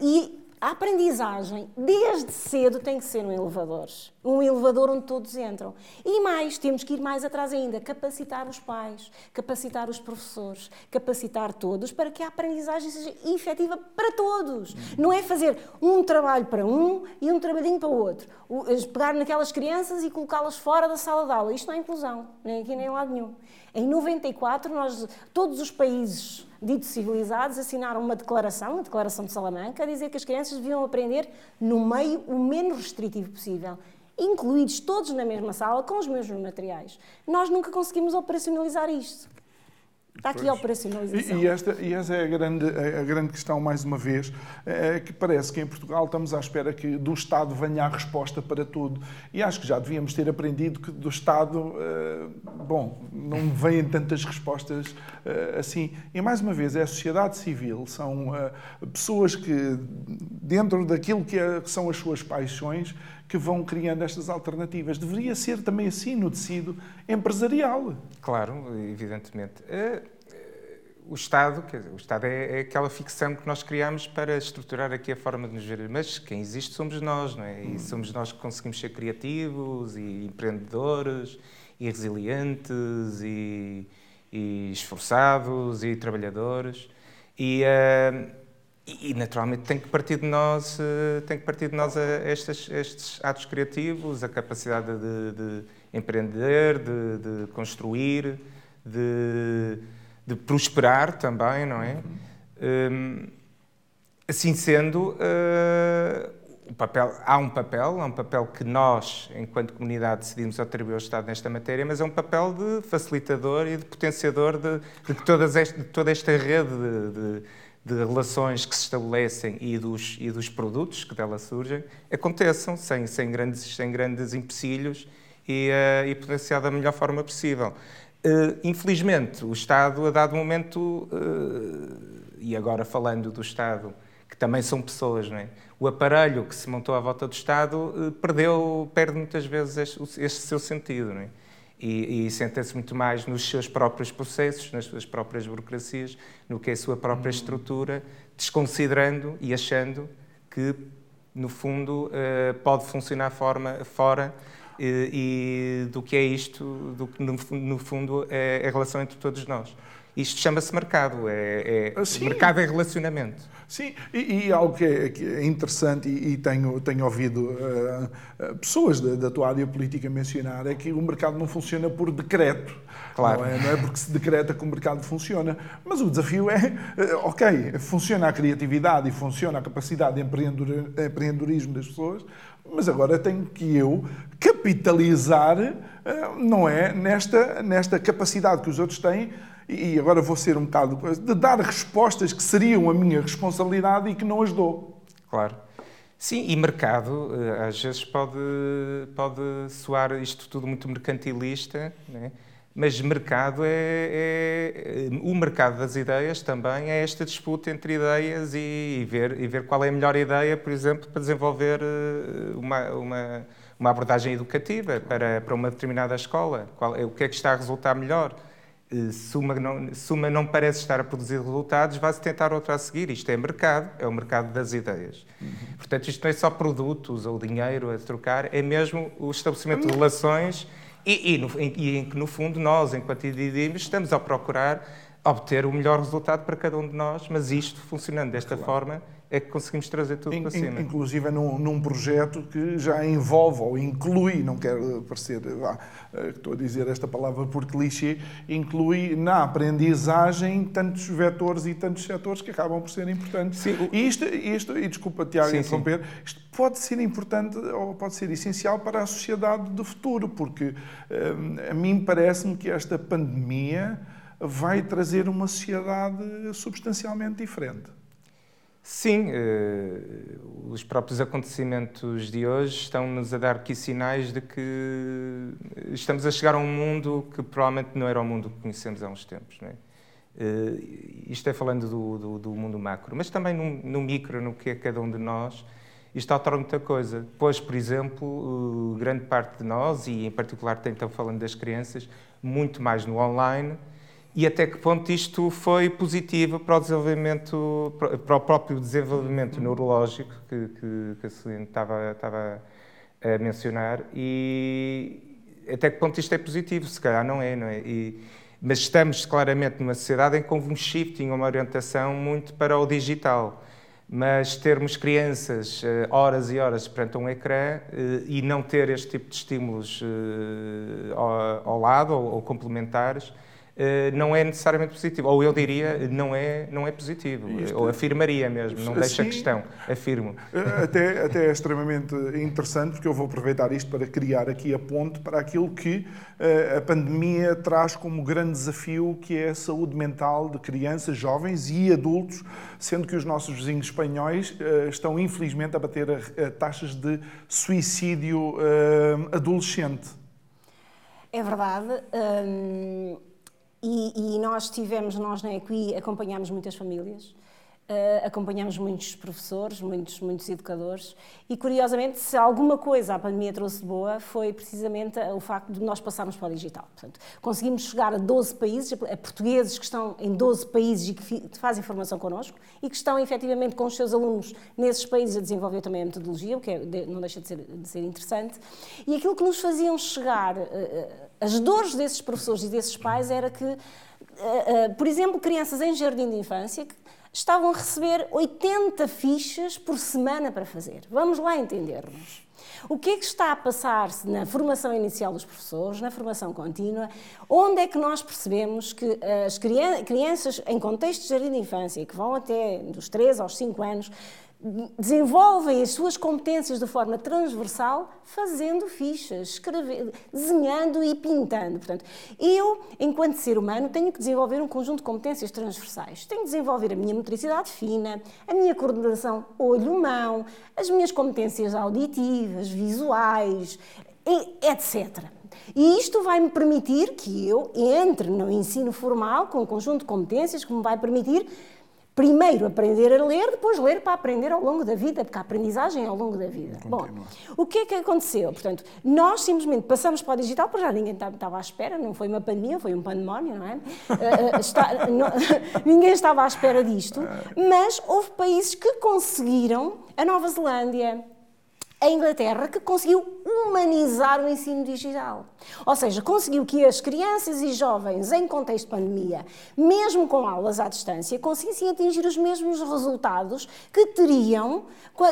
E a aprendizagem, desde cedo, tem que ser um elevador. Um elevador onde todos entram. E mais, temos que ir mais atrás ainda, capacitar os pais, capacitar os professores, capacitar todos para que a aprendizagem seja efetiva para todos. Não é fazer um trabalho para um e um trabalhinho para o outro. Pegar naquelas crianças e colocá-las fora da sala de aula. Isto não é inclusão, nem aqui nem em lado nenhum. Em 94, nós, todos os países ditos civilizados assinaram uma declaração, a Declaração de Salamanca, a dizer que as crianças deviam aprender no meio o menos restritivo possível, incluídos todos na mesma sala, com os mesmos materiais. Nós nunca conseguimos operacionalizar isto. Está aqui a operacionalização. E, e, esta, e essa é a grande, a grande questão, mais uma vez, é que parece que em Portugal estamos à espera que do Estado venha a resposta para tudo. E acho que já devíamos ter aprendido que do Estado, eh, bom, não vêm tantas respostas eh, assim. E mais uma vez, é a sociedade civil, são eh, pessoas que, dentro daquilo que, é, que são as suas paixões, que vão criando estas alternativas. Deveria ser também assim no tecido empresarial. Claro, evidentemente. O Estado, dizer, o Estado é, é, aquela ficção que nós criamos para estruturar aqui a forma de nos ver, mas quem existe somos nós, não é? E somos nós que conseguimos ser criativos e empreendedores e resilientes e, e esforçados e trabalhadores. E, uh, e, naturalmente tem que partir de nós, eh, tem que partir de nós estes, estes atos criativos, a capacidade de, de empreender, de, de construir, de, de, prosperar também, não é? Um, assim sendo, uh, papel, há um papel, há um papel que nós, enquanto comunidade, decidimos atribuir ao Estado nesta matéria, mas é um papel de facilitador e de potenciador de, de, este, de toda esta rede de de relações que se estabelecem e dos, e dos produtos que dela surgem aconteçam sem, sem, grandes, sem grandes empecilhos e, uh, e potenciar da melhor forma possível. Uh, infelizmente, o Estado, a dado momento, uh, e agora falando do Estado, que também são pessoas, não é? o aparelho que se montou à volta do Estado perdeu, perde muitas vezes este, este seu sentido. Não é? e, e senta-se muito mais nos seus próprios processos, nas suas próprias burocracias, no que é a sua própria uhum. estrutura, desconsiderando e achando que, no fundo, uh, pode funcionar forma, fora e, do que é isto, do que, no, no fundo, é a relação entre todos nós. Isto chama-se mercado, é, é ah, mercado é relacionamento. Sim, e, e algo que é, que é interessante, e, e, tenho, tenho ouvido uh, pessoas da, da, tua área política mencionar, é que o mercado não funciona por decreto. Claro. Não é, não é porque se decreta que o mercado funciona. Mas o desafio é, uh, ok, funciona a criatividade e funciona a capacidade de empreendedorismo das pessoas, mas agora tenho que eu capitalizar, uh, não é, nesta, nesta capacidade que os outros têm e agora vou ser um bocado de dar respostas que seriam a minha responsabilidade e que não as dou. Claro. Sim, e mercado, eh, às vezes pode, pode soar isto tudo muito mercantilista, né? mas mercado é, é, O mercado das ideias também é esta disputa entre ideias e, e, ver, e ver qual é a melhor ideia, por exemplo, para desenvolver eh, uma, uma, uma abordagem educativa para, para uma determinada escola. Qual, o que é que está a resultar melhor? Eh, se uma, não, se uma não parece estar a produzir resultados, vai-se tentar outra a seguir. Isto é mercado, é o mercado das ideias. Uhum. Portanto, isto não é só produtos ou dinheiro a trocar, é mesmo o estabelecimento de relações e, e, no, e em que, no fundo, nós, enquanto indivíduos, estamos a procurar obter o melhor resultado para cada um de nós, mas isto funcionando desta claro. forma é que conseguimos trazer tudo in, para cima. Inclusive num, num, projeto que já envolve ou inclui, não quero parecer, ah, estou a dizer esta palavra por clichê, inclui na aprendizagem tantos vetores e tantos setores que acabam por ser importantes. Sim. E isto, isto, e desculpa Tiago interromper, isto pode ser importante ou pode ser essencial para a sociedade do futuro, porque hum, a mim parece-me que esta pandemia vai trazer uma sociedade substancialmente diferente. Sim, uh, os próprios acontecimentos de hoje estão-nos a dar aqui sinais de que estamos a chegar a um mundo que provavelmente não era o mundo que conhecemos há uns tempos. Não é? Uh, isto é falando do, do, do, mundo macro, mas também no, no, micro, no que é cada um de nós, isto altera muita coisa. Pois, por exemplo, uh, grande parte de nós, e em particular então falando das crianças, muito mais no online, e até que ponto isto foi positivo para o desenvolvimento, para o próprio desenvolvimento uhum. neurológico que, que, que a Celine estava, estava a mencionar e até que ponto isto é positivo, se calhar não é, não é? E, mas estamos claramente numa sociedade em que houve um shifting, uma orientação muito para o digital. Mas termos crianças eh, horas e horas perante um ecrã eh, e não ter este tipo de estímulos eh, ao, lado ou, complementares, não é necessariamente positivo. Ou eu diria, não é, não é positivo. Isto, ou afirmaria mesmo, não deixa a questão, afirmo. Eh, até, até é extremamente interessante, porque eu vou aproveitar isto para criar aqui a ponte para aquilo que eh, a pandemia traz como grande desafio, que é a saúde mental de crianças, jovens e adultos, sendo que os nossos vizinhos espanhóis estão infelizmente a bater taxas de suicídio adolescente. É verdade. Hum e, e, nós tivemos, nós na Equi, acompanhámos muitas famílias, uh, acompanhámos muitos professores, muitos, muitos educadores, e curiosamente, se alguma coisa a pandemia trouxe de boa, foi precisamente o facto de nós passarmos para o digital. Portanto, conseguimos chegar a 12 países, a portugueses que estão em 12 países e que fazem formação connosco, e que estão efetivamente com os seus alunos nesses países a desenvolver também a metodologia, o que é, não deixa de ser, de ser interessante. E aquilo que nos faziam chegar. Uh, as dores desses professores e desses pais era que, uh, uh, por exemplo, crianças em jardim de infância estavam a receber 80 fichas por semana para fazer. Vamos lá entendermos. O que é que está a passar-se na formação inicial dos professores, na formação contínua? Onde é que nós percebemos que as crianças, em contexto de jardim de infância, que vão até dos 3 aos 5 anos, desenvolvem as suas competências de forma transversal, fazendo fichas, escrevendo, desenhando e pintando. Portanto, eu, enquanto ser humano, tenho que desenvolver um conjunto de competências transversais. Tenho que desenvolver a minha motricidade fina, a minha coordenação olho-mão, as minhas competências auditivas, visuais, etc. E isto vai me permitir que eu entre no ensino formal com um conjunto de competências que me vai permitir primeiro aprender a ler, depois ler para aprender ao longo da vida, porque a aprendizagem é ao longo da vida. Bom, o que é que aconteceu? Portanto, nós simplesmente passamos para o digital, porque já ninguém estava à espera, não foi uma pandemia, foi um pandemónio, não é? Uh, está, (laughs) não, (laughs) ninguém estava à espera disto, mas houve países que conseguiram, a Nova Zelândia, a Inglaterra, que conseguiu humanizar o ensino digital. Ou seja, conseguiu que as crianças e jovens, em contexto de pandemia, mesmo com aulas à distância, conseguissem atingir os mesmos resultados que teriam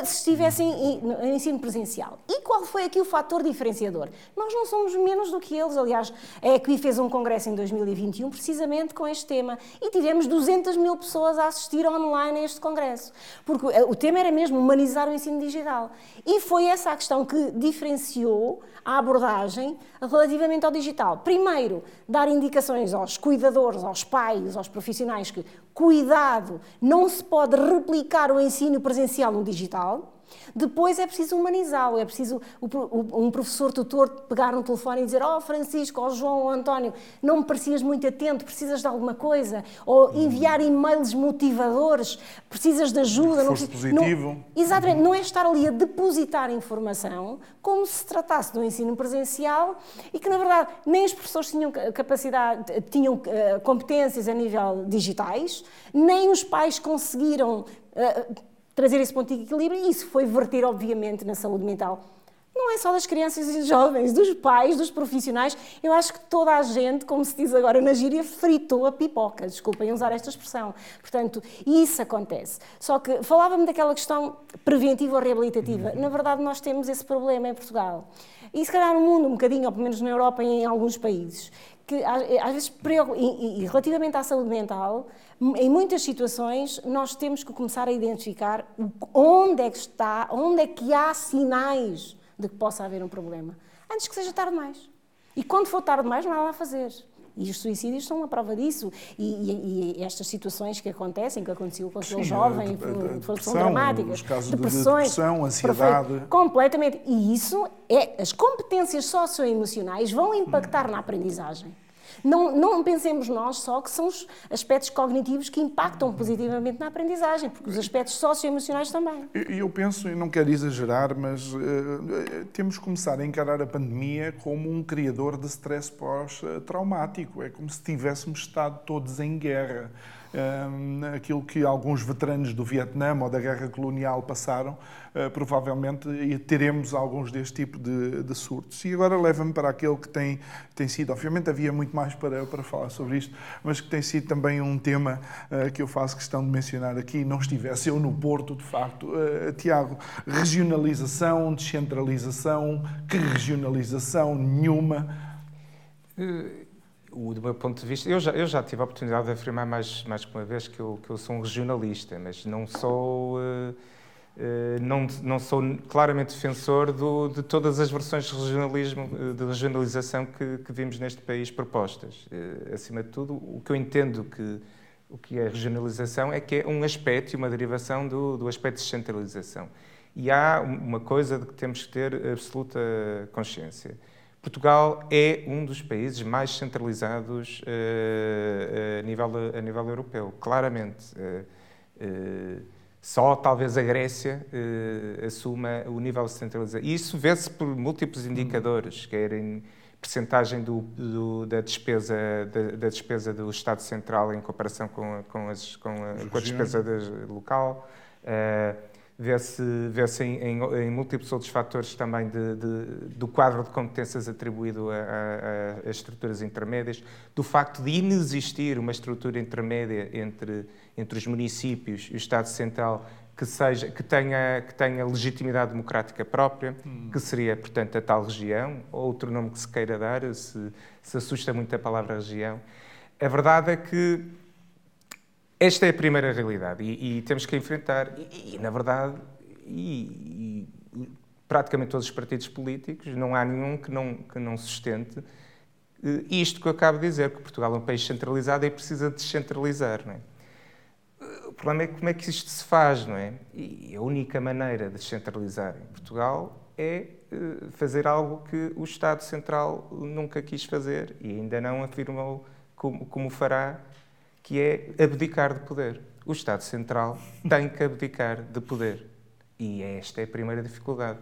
se estivessem em ensino presencial. E qual foi aqui o fator diferenciador? Nós não somos menos do que eles. Aliás, a EQUI fez um congresso em 2021 precisamente com este tema e tivemos 200 mil pessoas a assistir online a este congresso. Porque eh, o tema era mesmo humanizar o ensino digital. E foi foi essa a questão que diferenciou a abordagem relativamente ao digital. Primeiro, dar indicações aos cuidadores, aos pais, aos profissionais que, cuidado, não se pode replicar o ensino presencial no digital. Depois é preciso humanizá-lo, é preciso um professor tutor pegar no telefone e dizer: Oh, Francisco, oh, João, oh, António, não me parecias muito atento, precisas de alguma coisa? Ou enviar e-mails motivadores, precisas de ajuda. Não, positivo. Não, exatamente, não é estar ali a depositar informação como se tratasse de um ensino presencial e que, na verdade, nem os professores tinham capacidade, tinham uh, competências a nível digitais, nem os pais conseguiram. Trazer esse ponto de equilíbrio e isso foi verter, obviamente, na saúde mental. Não é só das crianças e jovens, dos pais, dos profissionais. Eu acho que toda a gente, como se diz agora na gíria, fritou a pipoca. Desculpem usar esta expressão. Portanto, isso acontece. Só que falava-me daquela questão preventiva ou reabilitativa. Na verdade, nós temos esse problema em Portugal. E se calhar no mundo, um bocadinho, ou pelo menos na Europa e em alguns países, que às vezes, e relativamente à saúde mental, em muitas situações, nós temos que começar a identificar onde é que está, onde é que há sinais de que possa haver um problema, antes que seja tarde demais. E quando for tarde demais, não há nada a fazer. E os suicídios são uma prova disso. E, e, e estas situações que acontecem, que aconteceu com aquele jovem, são dramáticas. Os casos depressões, de depressão, ansiedade. Perfeito, completamente. E isso é. As competências socioemocionais vão impactar hum. na aprendizagem. Não, não pensemos nós só que são os aspectos cognitivos que impactam positivamente na aprendizagem, porque os aspectos socioemocionais também. E eu penso, e não quero exagerar, mas uh, temos que começar a encarar a pandemia como um criador de stress pós-traumático. É como se tivéssemos estado todos em guerra aquilo que alguns veteranos do Vietnã ou da guerra colonial passaram, uh, provavelmente teremos alguns deste tipo de, de surtos. E agora leva-me para aquele que tem, tem sido, obviamente havia muito mais para, para falar sobre isto, mas que tem sido também um tema uh, que eu faço questão de mencionar aqui, não estivesse eu no Porto, de facto. Uh, Tiago, regionalização, descentralização, que regionalização? Nenhuma o, do meu ponto de vista, eu já, eu já tive a oportunidade de afirmar mais, mais que uma vez que eu, que eu sou um regionalista, mas não sou, uh, uh, não, não sou claramente defensor do, de todas as versões de regionalismo, uh, de regionalização que, que vimos neste país propostas. acima de tudo, o que eu entendo que o que é regionalização é que é um aspecto e uma derivação do, do aspecto de descentralização. E há uma coisa de que temos que ter absoluta consciência Portugal é um dos países mais centralizados uh, a, nível, a nível europeu, claramente. Uh, uh, só talvez a Grécia assuma o nível de centralização. E isso vê-se por múltiplos indicadores, quer em percentagem do, do, da, despesa, da, da, despesa do Estado Central em comparação com, com, as, com, a, com a despesa local vê-se vê em, em, em, múltiplos outros fatores também de, de, do quadro de competências atribuído a, estruturas intermédias, do facto de inexistir uma estrutura intermédia entre, entre os municípios e o Estado Central que, seja, que, tenha, que tenha legitimidade democrática própria, hum. que seria, portanto, a tal região, outro nome que se queira dar, se, se assusta muito a palavra região. A verdade é que Esta é a primeira realidade e, e temos que enfrentar, e, e na verdade, e, praticamente todos os partidos políticos, não há nenhum que não, que não sustente uh, isto que eu acabo de dizer, que Portugal é um país centralizado e precisa descentralizar. Não é? O problema é como é que isto se faz, não é? E a única maneira de descentralizar em Portugal é uh, fazer algo que o Estado Central nunca quis fazer e ainda não afirmou como, como fará, que é abdicar de poder. O Estado Central tem que abdicar de poder. E esta é a primeira dificuldade.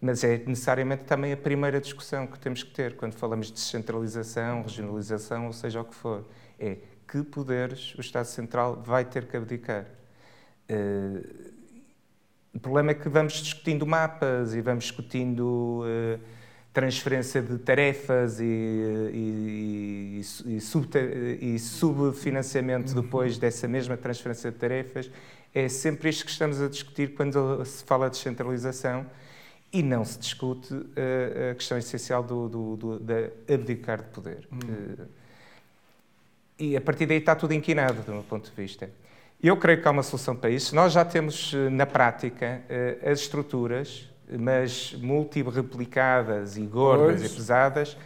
Mas é necessariamente também a primeira discussão que temos que ter quando falamos de descentralização, regionalização, ou seja o que for. É que poderes o Estado Central vai ter que abdicar. Uh, o problema é que vamos discutindo mapas e vamos discutindo uh, transferência de tarefas e, e, e, e, sub, e subfinanciamento depois dessa mesma transferência de tarefas. É sempre isto que estamos a discutir quando se fala de descentralização e não se discute uh, a questão essencial do, do, do, da abdicar de poder. Hum. E a partir daí está tudo inquinado, do meu ponto de vista. Eu creio que há uma solução para isso. Nós já temos eh, na prática as estruturas, mas multi-replicadas e gordas pois. e pesadas,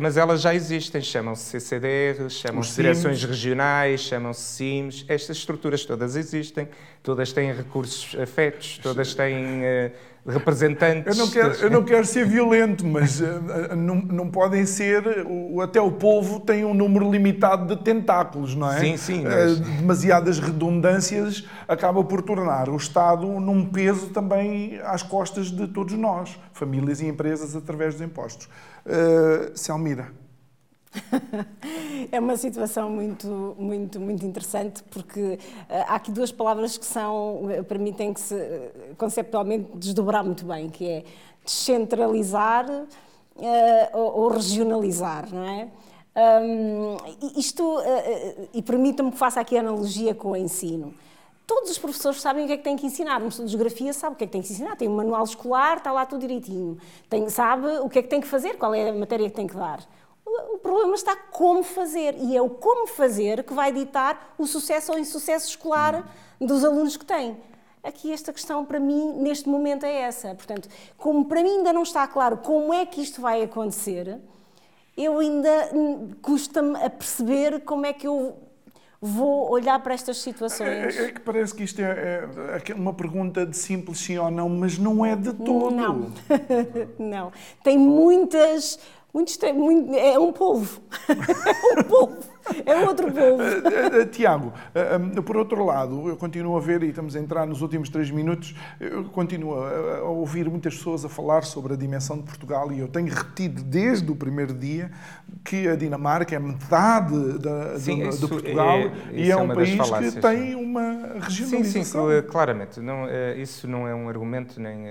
mas elas já existem, chamam-se CCDR, chamam-se direções regionais, chamam-se CIMs, estas estruturas todas existem, todas têm recursos afetos, todas têm uh, representantes. Eu não quero, eu não quero ser violento, mas uh, não, não podem ser. Até o polvo tem um número limitado de tentáculos, não é? Sim, sim. Mas... demasiadas redundâncias acaba por tornar o Estado num peso também às costas de todos nós, famílias e empresas, através dos impostos. Uh, Selmira. (laughs) é uma situação muito, muito, muito interessante porque uh, há aqui duas palavras que são, uh, permitem-se uh, conceptualmente desdobrar muito bem, que é descentralizar ou, ou, regionalizar, não é? Um, isto, e permitam-me que faça aqui a analogia com o ensino. Todos os professores sabem o que é que têm que ensinar. Um estudo de geografia sabe o que é que tem que ensinar. Tem um manual escolar, está lá tudo direitinho. Tem, sabe o que é que tem que fazer, qual é a matéria que tem que dar. O problema está como fazer. E é o como fazer que vai ditar o sucesso ou insucesso escolar dos alunos que têm. Aqui esta questão para mim, neste momento, é essa. Portanto, como para mim ainda não está claro como é que isto vai acontecer, eu ainda hum, custa-me a perceber como é que eu vou olhar para estas situações. É, é que parece que isto é, é, uma pergunta de simples sim ou não, mas não é de todo. Não, (laughs) não. Tem muitas muito, muito, (laughs) é um povo. é um povo. É outro povo. Eh, eh, Tiago, eh, por outro lado, eu continuo a ver, e estamos a entrar nos últimos três minutos, eu continuo a ouvir muitas pessoas a falar sobre a dimensão de Portugal e eu tenho repetido desde o primeiro dia que a Dinamarca é metade da, sim, de, de, Portugal é, e é, é um país que tem uma regionalização. Sim, sim, claramente. Não, isso não é um argumento nem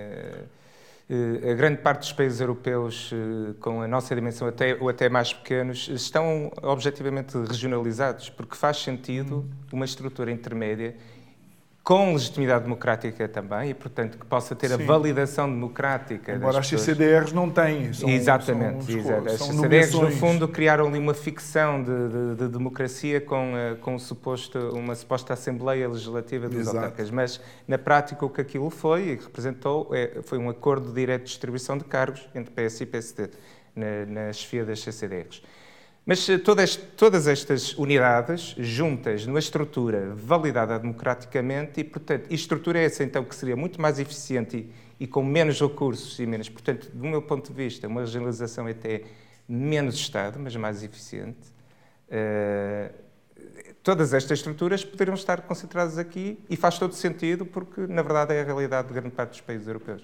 a grande parte dos países europeus, eh, com a nossa dimensão até, ou até mais pequenos, estão objetivamente regionalizados, porque faz sentido uma estrutura intermédia com legitimidade democrática também, e portanto que possa ter Sim. a validação democrática. Embora as CCDRs não têm. São, Exatamente. São, exato. As CCDRs, no fundo, criaram ali uma ficção de, de, de democracia com, eh, com um suposto, uma suposta Assembleia Legislativa dos autarcas. Mas, na prática, o que aquilo foi e representou é, foi um acordo de direto de distribuição de cargos entre PS e PSD na, na chefia das CCDRs. Mas eh, todas, todas estas unidades juntas numa estrutura validada democraticamente e, portanto, e estrutura essa então que seria muito mais eficiente e, e, com menos recursos e menos, portanto, do meu ponto de vista, uma regionalização até menos Estado, mas mais eficiente. Uh, todas estas estruturas poderiam estar concentradas aqui e faz todo sentido porque, na verdade, é a realidade de grande parte dos países europeus.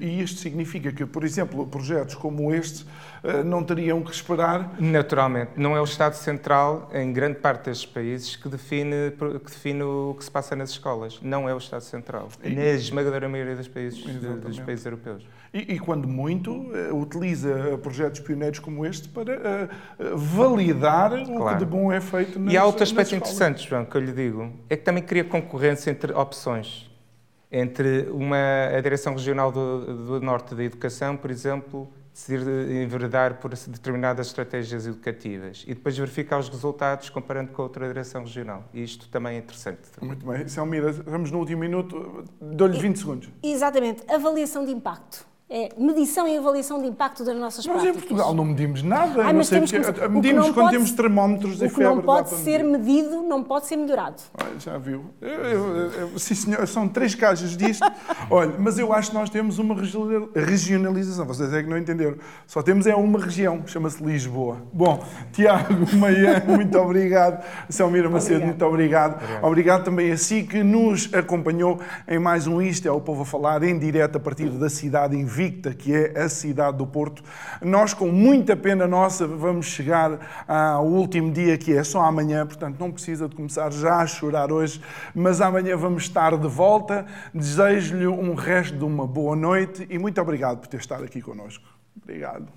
E isto significa que, por exemplo, projetos como este eh, não teriam que esperar? Naturalmente. Não é o Estado Central, em grande parte destes países, que define, que define o que se passa nas escolas. Não é o Estado Central. E... Na esmagadora maioria dos países, dos países europeus. E, e, quando muito, uh, utiliza projetos pioneiros como este para uh, validar claro. o que de bom é feito nas E há outro aspecto interessante, João, que eu lhe digo, é que também cria concorrência entre opções. Entre uma, a Direção Regional do, do Norte da Educação, por exemplo, decidir enveredar por determinadas estratégias educativas e depois verificar os resultados comparando com outra direção regional. E isto também é interessante. Muito bem. Selmira, estamos no último minuto. Dou-lhe 20 segundos. Exatamente. Avaliação de impacto é medição e avaliação de impacto das nossas Nós práticas. em Portugal não medimos nada. Ai, não mas sei temos que- que medimos quando temos termómetros e O que febre. não pode ser medido não pode ser melhorado. Olha, já viu. Eu- eu- eu- sim, senhor, são três caixas disto. (laughs) Olha, mas eu acho que nós temos uma regional- regionalização. Vocês é que não entenderam. Só temos é uma região, chama-se Lisboa. Bom, Tiago (laughs) Maian, muito obrigado. Selmira Macedo, Obrigado. muito obrigado. obrigado. também a si que nos acompanhou em mais um Isto é o Povo a Falar, em direto a partir da cidade invicta, que é a cidade do Porto. Nós, com muita pena nossa, vamos chegar ao último dia, que é só amanhã, portanto não precisa de começar já a chorar hoje, mas amanhã vamos estar de volta. Desejo-lhe um resto de uma boa noite e muito obrigado por ter estado aqui connosco. Obrigado.